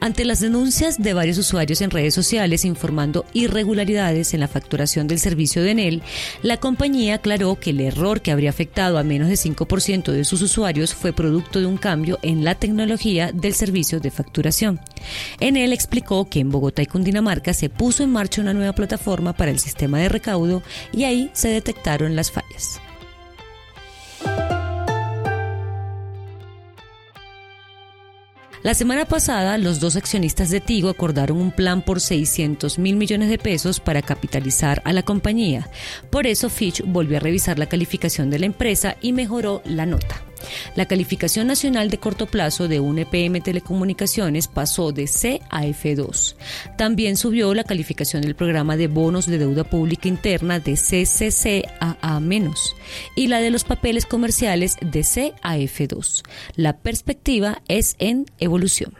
Ante las denuncias de varios usuarios en redes sociales informando irregularidades en la facturación del servicio de Enel, la compañía aclaró que el error que habría afectado a menos de 5% de sus usuarios fue producto de un cambio en la tecnología del servicio de facturación. Enel explicó que en Bogotá y Cundinamarca se puso en marcha una nueva plataforma para el sistema de recaudo y ahí se detectaron las fallas. La semana pasada, los dos accionistas de Tigo acordaron un plan por 600 mil millones de pesos para capitalizar a la compañía. Por eso Fitch volvió a revisar la calificación de la empresa y mejoró la nota. La calificación nacional de corto plazo de un EPM Telecomunicaciones pasó de C a F2. También subió la calificación del programa de bonos de deuda pública interna de CCC a A- y la de los papeles comerciales de C a F2. La perspectiva es en evolución.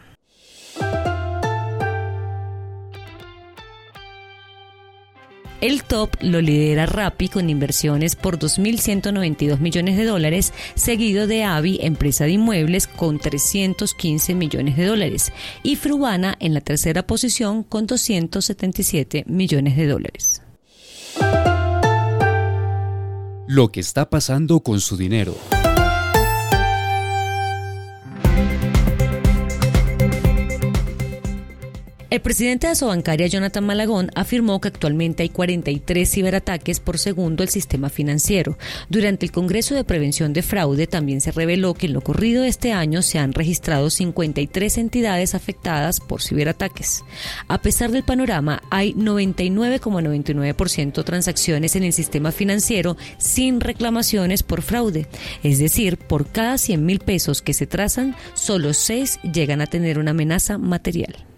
El top lo lidera Rappi con inversiones por 2.192 millones de dólares, seguido de Avi, empresa de inmuebles, con 315 millones de dólares, y Frubana en la tercera posición con 277 millones de dólares. Lo que está pasando con su dinero. El presidente de Asobancaria, Jonathan Malagón, afirmó que actualmente hay 43 ciberataques por segundo al sistema financiero. Durante el Congreso de Prevención de Fraude también se reveló que en lo corrido este año se han registrado 53 entidades afectadas por ciberataques. A pesar del panorama, hay 99,99% transacciones en el sistema financiero sin reclamaciones por fraude. Es decir, por cada 100 mil pesos que se trazan, solo 6 llegan a tener una amenaza material.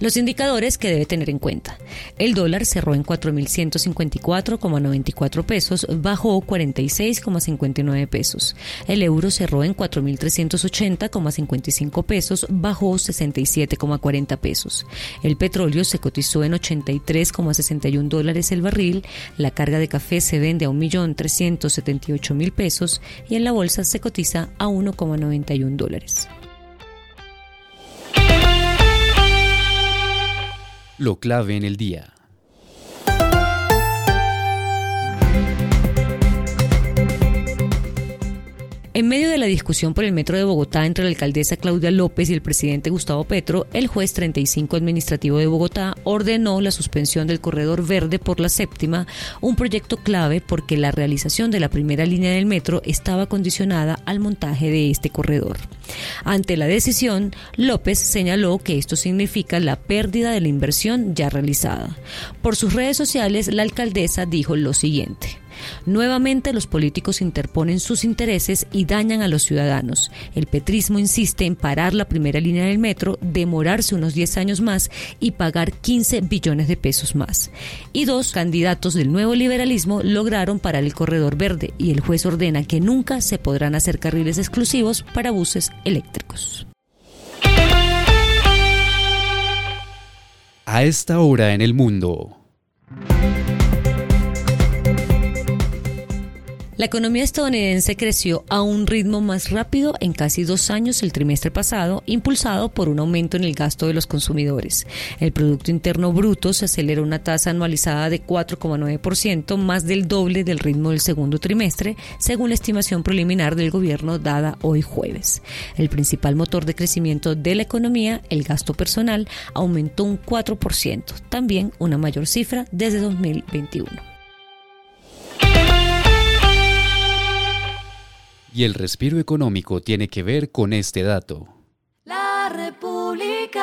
Los indicadores que debe tener en cuenta. El dólar cerró en 4.154,94 pesos, bajó 46,59 pesos. El euro cerró en 4.380,55 pesos, bajó 67,40 pesos. El petróleo se cotizó en 83,61 dólares el barril. La carga de café se vende a 1.378.000 pesos y en la bolsa se cotiza a 1,91 dólares. Lo clave en el día. En medio de la discusión por el metro de Bogotá entre la alcaldesa Claudia López y el presidente Gustavo Petro, el juez 35 administrativo de Bogotá ordenó la suspensión del corredor verde por la séptima, un proyecto clave porque la realización de la primera línea del metro estaba condicionada al montaje de este corredor. Ante la decisión, López señaló que esto significa la pérdida de la inversión ya realizada. Por sus redes sociales, la alcaldesa dijo lo siguiente. Nuevamente los políticos interponen sus intereses y dañan a los ciudadanos. El petrismo insiste en parar la primera línea del metro, demorarse unos 10 años más y pagar 15 billones de pesos más. Y dos candidatos del nuevo liberalismo lograron parar el corredor verde y el juez ordena que nunca se podrán hacer carriles exclusivos para buses eléctricos. A esta hora en el mundo. La economía estadounidense creció a un ritmo más rápido en casi dos años el trimestre pasado, impulsado por un aumento en el gasto de los consumidores. El Producto Interno Bruto se aceleró una tasa anualizada de 4,9%, más del doble del ritmo del segundo trimestre, según la estimación preliminar del gobierno dada hoy jueves. El principal motor de crecimiento de la economía, el gasto personal, aumentó un 4%, también una mayor cifra desde 2021. Y el respiro económico tiene que ver con este dato. La República.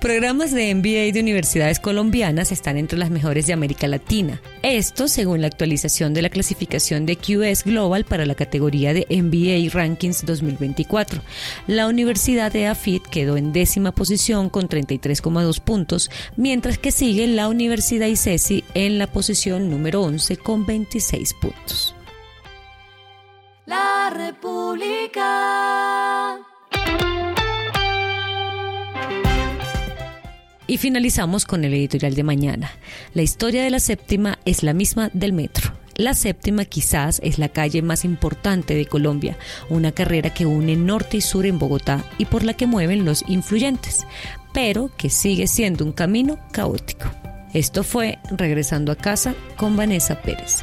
Programas de MBA de universidades colombianas están entre las mejores de América Latina. Esto según la actualización de la clasificación de QS Global para la categoría de MBA Rankings 2024. La Universidad de AFIT quedó en décima posición con 33,2 puntos, mientras que sigue la Universidad ICESI en la posición número 11 con 26 puntos. Y finalizamos con el editorial de mañana. La historia de la séptima es la misma del metro. La séptima quizás es la calle más importante de Colombia, una carrera que une norte y sur en Bogotá y por la que mueven los influyentes, pero que sigue siendo un camino caótico. Esto fue Regresando a casa con Vanessa Pérez.